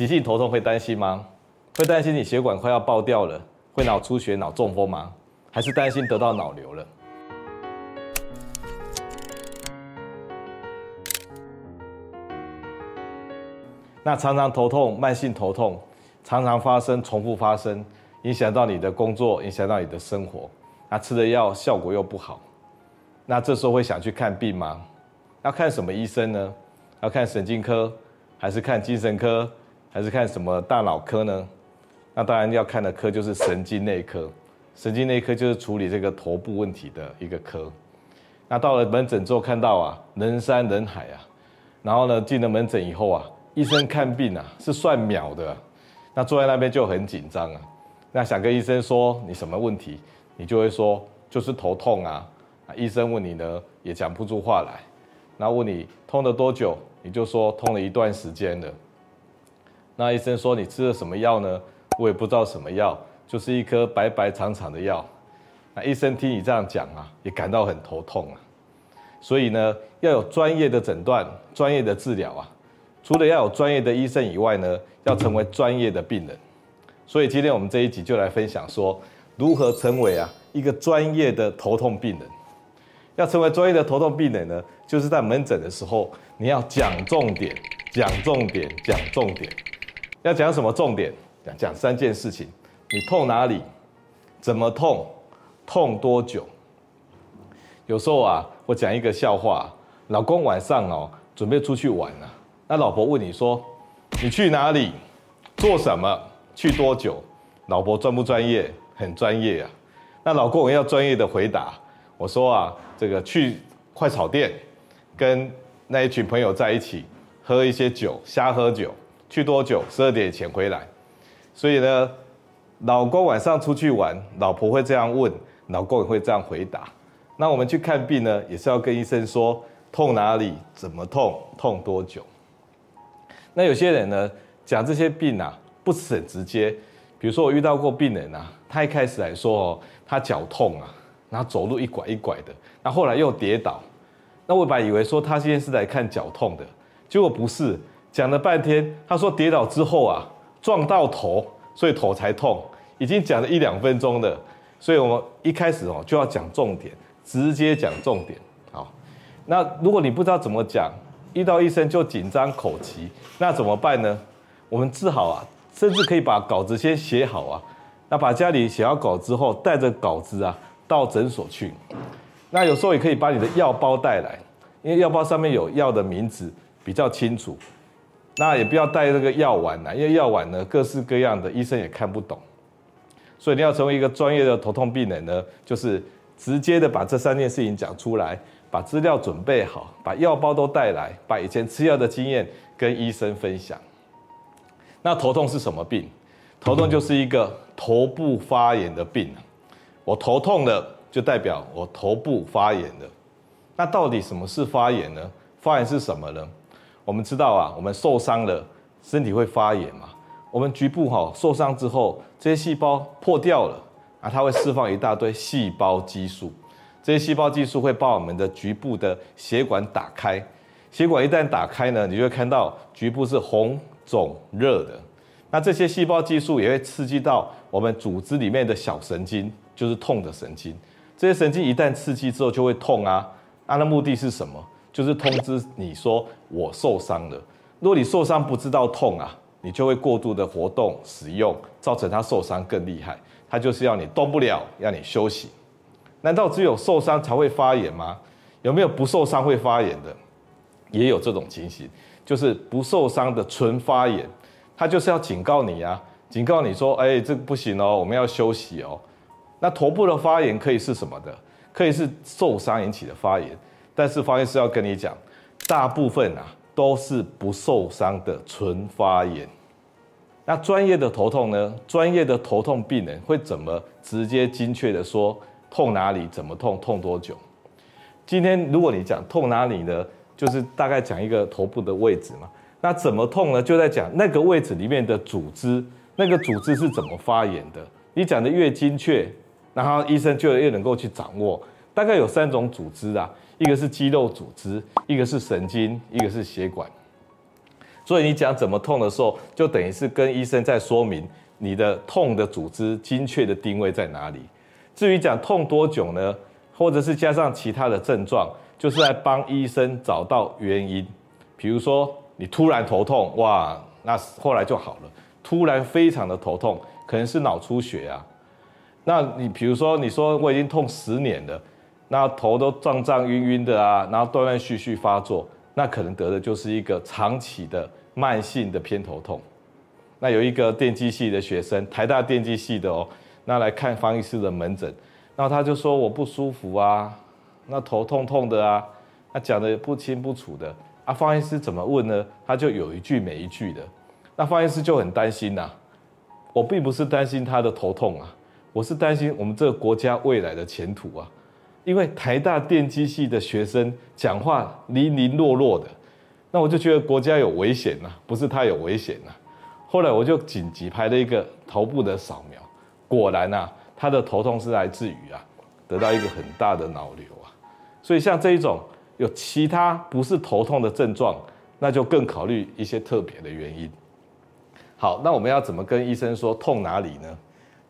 急性头痛会担心吗？会担心你血管快要爆掉了，会脑出血、脑中风吗？还是担心得到脑瘤了？那常常头痛、慢性头痛，常常发生、重复发生，影响到你的工作，影响到你的生活。那吃的药效果又不好，那这时候会想去看病吗？要看什么医生呢？要看神经科，还是看精神科，还是看什么大脑科呢？那当然要看的科就是神经内科。神经内科就是处理这个头部问题的一个科。那到了门诊之后看到啊，人山人海啊，然后呢，进了门诊以后啊。医生看病啊是算秒的，那坐在那边就很紧张啊。那想跟医生说你什么问题，你就会说就是头痛啊。医生问你呢也讲不出话来，然后问你痛了多久，你就说痛了一段时间了。那医生说你吃了什么药呢？我也不知道什么药，就是一颗白白长长的药。那医生听你这样讲啊，也感到很头痛啊。所以呢，要有专业的诊断、专业的治疗啊。除了要有专业的医生以外呢，要成为专业的病人。所以今天我们这一集就来分享说，如何成为啊一个专业的头痛病人。要成为专业的头痛病人呢，就是在门诊的时候，你要讲重点，讲重点，讲重点。要讲什么重点？讲讲三件事情：你痛哪里？怎么痛？痛多久？有时候啊，我讲一个笑话：老公晚上哦，准备出去玩了。那老婆问你说：“你去哪里？做什么？去多久？”老婆专不专业？很专业啊。那老公也要专业的回答。我说啊，这个去快炒店，跟那一群朋友在一起喝一些酒，瞎喝酒。去多久？十二点前回来。所以呢，老公晚上出去玩，老婆会这样问，老公也会这样回答。那我们去看病呢，也是要跟医生说痛哪里，怎么痛，痛多久。那有些人呢，讲这些病啊，不是很直接。比如说我遇到过病人啊，他一开始来说哦，他脚痛啊，然后走路一拐一拐的，那后来又跌倒。那我本来以为说他今天是来看脚痛的，结果不是，讲了半天，他说跌倒之后啊，撞到头，所以头才痛，已经讲了一两分钟了。所以我们一开始哦就要讲重点，直接讲重点。好，那如果你不知道怎么讲，遇到医生就紧张口急，那怎么办呢？我们治好啊，甚至可以把稿子先写好啊。那把家里写好稿之后，带着稿子啊到诊所去。那有时候也可以把你的药包带来，因为药包上面有药的名字比较清楚。那也不要带这个药丸来，因为药丸呢各式各样的，医生也看不懂。所以你要成为一个专业的头痛病人呢，就是直接的把这三件事情讲出来。把资料准备好，把药包都带来，把以前吃药的经验跟医生分享。那头痛是什么病？头痛就是一个头部发炎的病。我头痛了，就代表我头部发炎了。那到底什么是发炎呢？发炎是什么呢？我们知道啊，我们受伤了，身体会发炎嘛。我们局部哈受伤之后，这些细胞破掉了啊，它会释放一大堆细胞激素。这些细胞激素会把我们的局部的血管打开，血管一旦打开呢，你就会看到局部是红肿热的。那这些细胞激素也会刺激到我们组织里面的小神经，就是痛的神经。这些神经一旦刺激之后就会痛啊。它的目的是什么？就是通知你说我受伤了。如果你受伤不知道痛啊，你就会过度的活动使用，造成他受伤更厉害。他就是要你动不了，要你休息。难道只有受伤才会发炎吗？有没有不受伤会发炎的？也有这种情形，就是不受伤的纯发炎，他就是要警告你啊，警告你说，哎，这个不行哦，我们要休息哦。那头部的发炎可以是什么的？可以是受伤引起的发炎，但是发炎是要跟你讲，大部分啊都是不受伤的纯发炎。那专业的头痛呢？专业的头痛病人会怎么直接精确的说？痛哪里？怎么痛？痛多久？今天如果你讲痛哪里呢，就是大概讲一个头部的位置嘛。那怎么痛呢？就在讲那个位置里面的组织，那个组织是怎么发炎的。你讲的越精确，然后医生就越能够去掌握。大概有三种组织啊，一个是肌肉组织，一个是神经，一个是血管。所以你讲怎么痛的时候，就等于是跟医生在说明你的痛的组织精确的定位在哪里。至于讲痛多久呢？或者是加上其他的症状，就是来帮医生找到原因。比如说你突然头痛，哇，那后来就好了。突然非常的头痛，可能是脑出血啊。那你比如说你说我已经痛十年了，那头都胀胀晕晕的啊，然后断断续续发作，那可能得的就是一个长期的慢性的偏头痛。那有一个电机系的学生，台大电机系的哦，那来看方医师的门诊。那他就说我不舒服啊，那头痛痛的啊，他讲的不清不楚的啊。方医师怎么问呢？他就有一句没一句的。那方医师就很担心呐、啊。我并不是担心他的头痛啊，我是担心我们这个国家未来的前途啊。因为台大电机系的学生讲话零零落落的，那我就觉得国家有危险了、啊，不是他有危险了、啊。后来我就紧急拍了一个头部的扫描，果然啊。他的头痛是来自于啊，得到一个很大的脑瘤啊，所以像这一种有其他不是头痛的症状，那就更考虑一些特别的原因。好，那我们要怎么跟医生说痛哪里呢？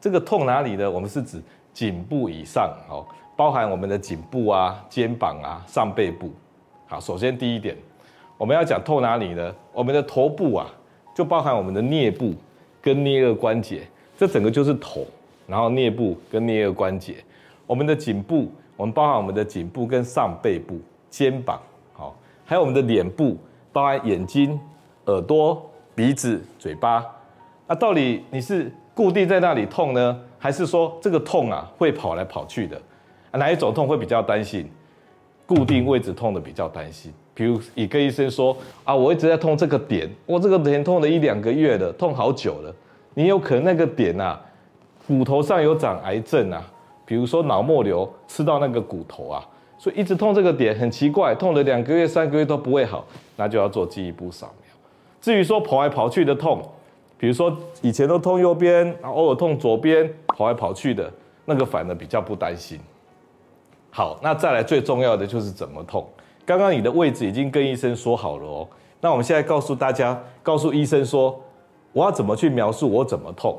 这个痛哪里呢？我们是指颈部以上哦，包含我们的颈部啊、肩膀啊、上背部。好，首先第一点，我们要讲痛哪里呢？我们的头部啊，就包含我们的颞部跟颞二关节，这整个就是头。然后颞部跟颞二关节，我们的颈部，我们包含我们的颈部跟上背部、肩膀，好，还有我们的脸部，包含眼睛、耳朵、鼻子、嘴巴。那到底你是固定在那里痛呢，还是说这个痛啊会跑来跑去的？哪一种痛会比较担心？固定位置痛的比较担心。比如一个医生说啊，我一直在痛这个点，我这个点痛了一两个月了，痛好久了。你有可能那个点啊。骨头上有长癌症啊，比如说脑膜瘤吃到那个骨头啊，所以一直痛这个点很奇怪，痛了两个月、三个月都不会好，那就要做进一步扫描。至于说跑来跑去的痛，比如说以前都痛右边，然后偶尔痛左边，跑来跑去的那个反而比较不担心。好，那再来最重要的就是怎么痛。刚刚你的位置已经跟医生说好了哦，那我们现在告诉大家，告诉医生说，我要怎么去描述我怎么痛。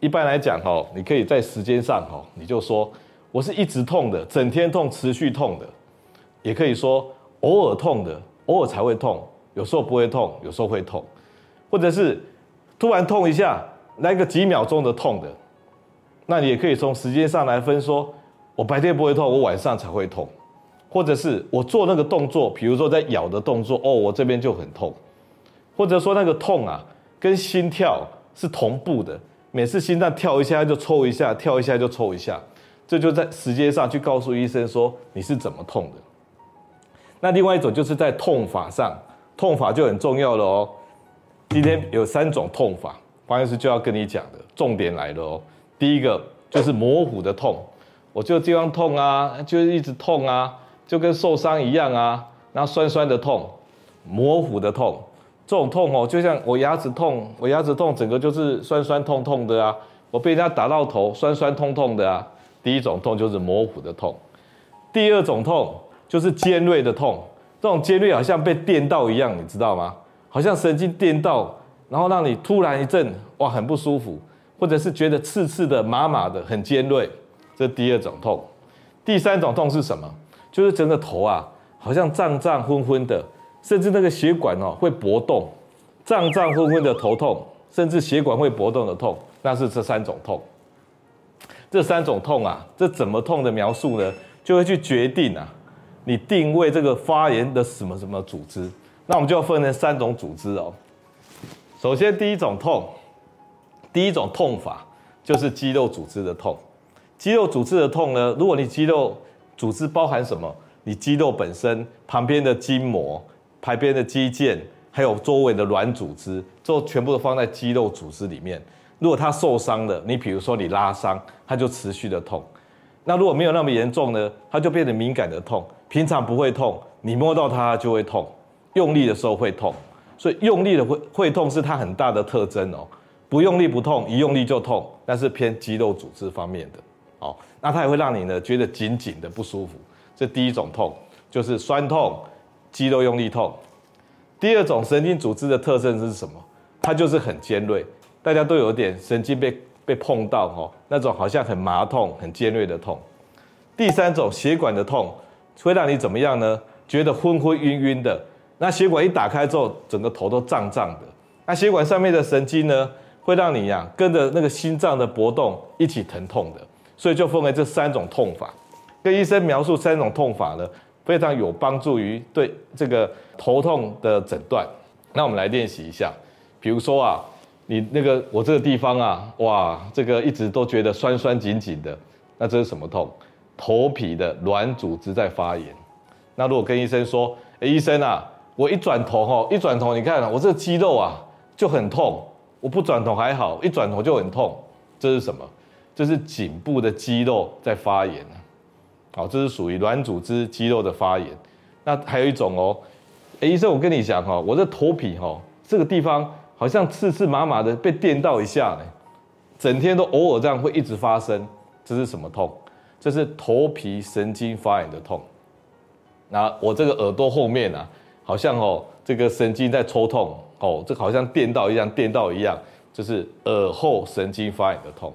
一般来讲，哈，你可以在时间上，哈，你就说我是一直痛的，整天痛，持续痛的，也可以说偶尔痛的，偶尔才会痛，有时候不会痛，有时候会痛，或者是突然痛一下，来个几秒钟的痛的，那你也可以从时间上来分，说我白天不会痛，我晚上才会痛，或者是我做那个动作，比如说在咬的动作，哦，我这边就很痛，或者说那个痛啊，跟心跳是同步的。每次心脏跳一下就抽一下，跳一下就抽一下，这就在时间上去告诉医生说你是怎么痛的。那另外一种就是在痛法上，痛法就很重要了哦。今天有三种痛法，方医师就要跟你讲的，重点来了哦。第一个就是模糊的痛，我就地方痛啊，就一直痛啊，就跟受伤一样啊，然后酸酸的痛，模糊的痛。这种痛哦，就像我牙齿痛，我牙齿痛，整个就是酸酸痛痛的啊。我被人家打到头，酸酸痛痛的啊。第一种痛就是模糊的痛，第二种痛就是尖锐的痛。这种尖锐好像被电到一样，你知道吗？好像神经电到，然后让你突然一阵哇，很不舒服，或者是觉得刺刺的、麻麻的，很尖锐。这第二种痛。第三种痛是什么？就是整个头啊，好像胀胀昏昏的。甚至那个血管哦会搏动，胀胀昏昏的头痛，甚至血管会搏动的痛，那是这三种痛。这三种痛啊，这怎么痛的描述呢？就会去决定啊，你定位这个发炎的什么什么组织。那我们就要分成三种组织哦。首先第一种痛，第一种痛法就是肌肉组织的痛。肌肉组织的痛呢，如果你肌肉组织包含什么？你肌肉本身旁边的筋膜。排边的肌腱，还有周围的软组织，就全部都放在肌肉组织里面。如果它受伤了，你比如说你拉伤，它就持续的痛。那如果没有那么严重呢，它就变得敏感的痛。平常不会痛，你摸到它就会痛，用力的时候会痛。所以用力的会会痛是它很大的特征哦。不用力不痛，一用力就痛，那是偏肌肉组织方面的。哦，那它也会让你呢觉得紧紧的不舒服。这第一种痛就是酸痛。肌肉用力痛，第二种神经组织的特征是什么？它就是很尖锐，大家都有点神经被被碰到哈，那种好像很麻痛、很尖锐的痛。第三种血管的痛会让你怎么样呢？觉得昏昏晕晕的。那血管一打开之后，整个头都胀胀的。那血管上面的神经呢，会让你呀跟着那个心脏的搏动一起疼痛的。所以就分为这三种痛法。跟医生描述三种痛法呢，非常有帮助于对这个头痛的诊断。那我们来练习一下。比如说啊，你那个我这个地方啊，哇，这个一直都觉得酸酸紧紧的，那这是什么痛？头皮的软组织在发炎。那如果跟医生说，哎，医生啊。我一转头哈，一转头你看我这个肌肉啊就很痛。我不转头还好，一转头就很痛。这是什么？这是颈部的肌肉在发炎。好，这是属于软组织肌肉的发炎。那还有一种哦，哎，医生，我跟你讲哈，我的头皮哈这个地方好像刺刺麻麻的，被电到一下呢，整天都偶尔这样会一直发生。这是什么痛？这是头皮神经发炎的痛。那我这个耳朵后面啊。好像哦，这个神经在抽痛哦，这好像电到一样，电到一样，就是耳后神经发炎的痛。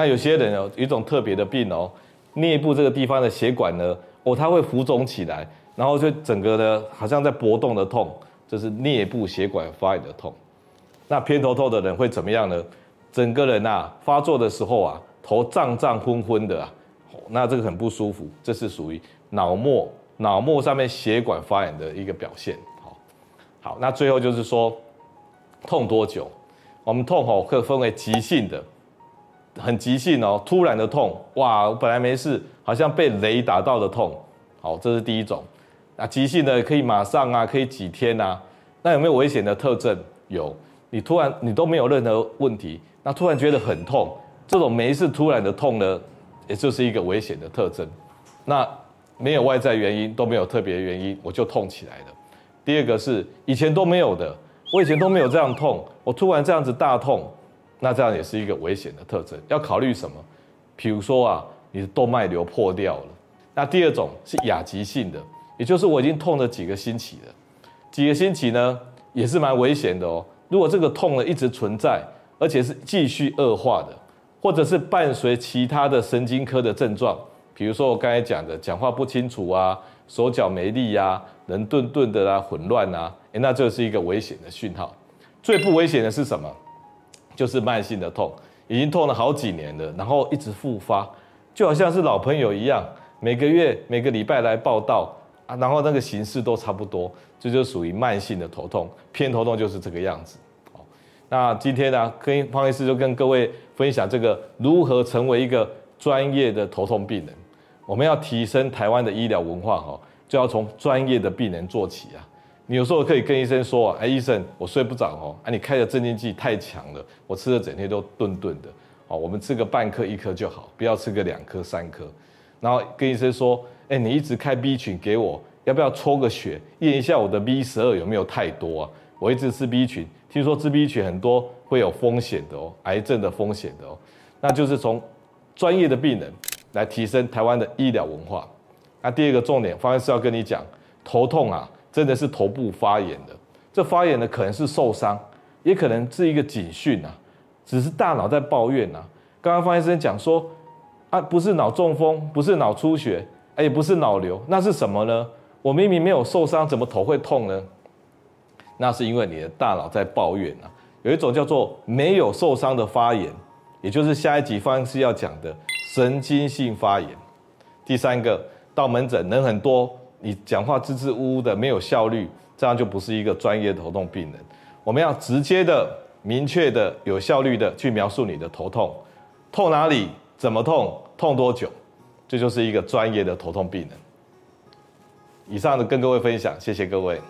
那有些人有一种特别的病哦，颞部这个地方的血管呢，哦，它会浮肿起来，然后就整个呢好像在搏动的痛，这是颞部血管发炎的痛。那偏头痛的人会怎么样呢？整个人啊发作的时候啊，头胀胀昏昏的啊，那这个很不舒服，这是属于脑膜。脑膜上面血管发炎的一个表现，好，好，那最后就是说，痛多久？我们痛吼可分为急性的，很急性哦，突然的痛，哇，我本来没事，好像被雷打到的痛，好，这是第一种。那急性的可以马上啊，可以几天啊？那有没有危险的特征？有，你突然你都没有任何问题，那突然觉得很痛，这种没事突然的痛呢，也就是一个危险的特征。那没有外在原因，都没有特别原因，我就痛起来了。第二个是以前都没有的，我以前都没有这样痛，我突然这样子大痛，那这样也是一个危险的特征。要考虑什么？比如说啊，你的动脉瘤破掉了。那第二种是亚急性的，也就是我已经痛了几个星期了，几个星期呢也是蛮危险的哦。如果这个痛呢一直存在，而且是继续恶化的，或者是伴随其他的神经科的症状。比如说我刚才讲的，讲话不清楚啊，手脚没力啊，人顿顿的啊，混乱啊，诶，那这是一个危险的讯号。最不危险的是什么？就是慢性的痛，已经痛了好几年了，然后一直复发，就好像是老朋友一样，每个月、每个礼拜来报到啊，然后那个形式都差不多，这就属于慢性的头痛。偏头痛就是这个样子。好，那今天呢，跟方医师就跟各位分享这个如何成为一个专业的头痛病人。我们要提升台湾的医疗文化，哈，就要从专业的病人做起啊。你有时候可以跟医生说，哎，医生，我睡不着哦，啊，你开的镇静剂太强了，我吃的整天都顿顿的，哦，我们吃个半颗一颗就好，不要吃个两颗三颗。然后跟医生说，哎，你一直开 B 群给我，要不要抽个血验一下我的 B 十二有没有太多啊？我一直吃 B 群，听说吃 B 群很多会有风险的哦，癌症的风险的哦，那就是从专业的病人。来提升台湾的医疗文化。那第二个重点，方医师要跟你讲，头痛啊，真的是头部发炎的。这发炎呢，可能是受伤，也可能是一个警讯啊，只是大脑在抱怨啊。刚刚方医生讲说，啊，不是脑中风，不是脑出血，也不是脑瘤，那是什么呢？我明明没有受伤，怎么头会痛呢？那是因为你的大脑在抱怨啊。有一种叫做没有受伤的发炎，也就是下一集方医师要讲的。神经性发炎，第三个到门诊人很多，你讲话支支吾吾的，没有效率，这样就不是一个专业的头痛病人。我们要直接的、明确的、有效率的去描述你的头痛，痛哪里，怎么痛，痛多久，这就是一个专业的头痛病人。以上的跟各位分享，谢谢各位。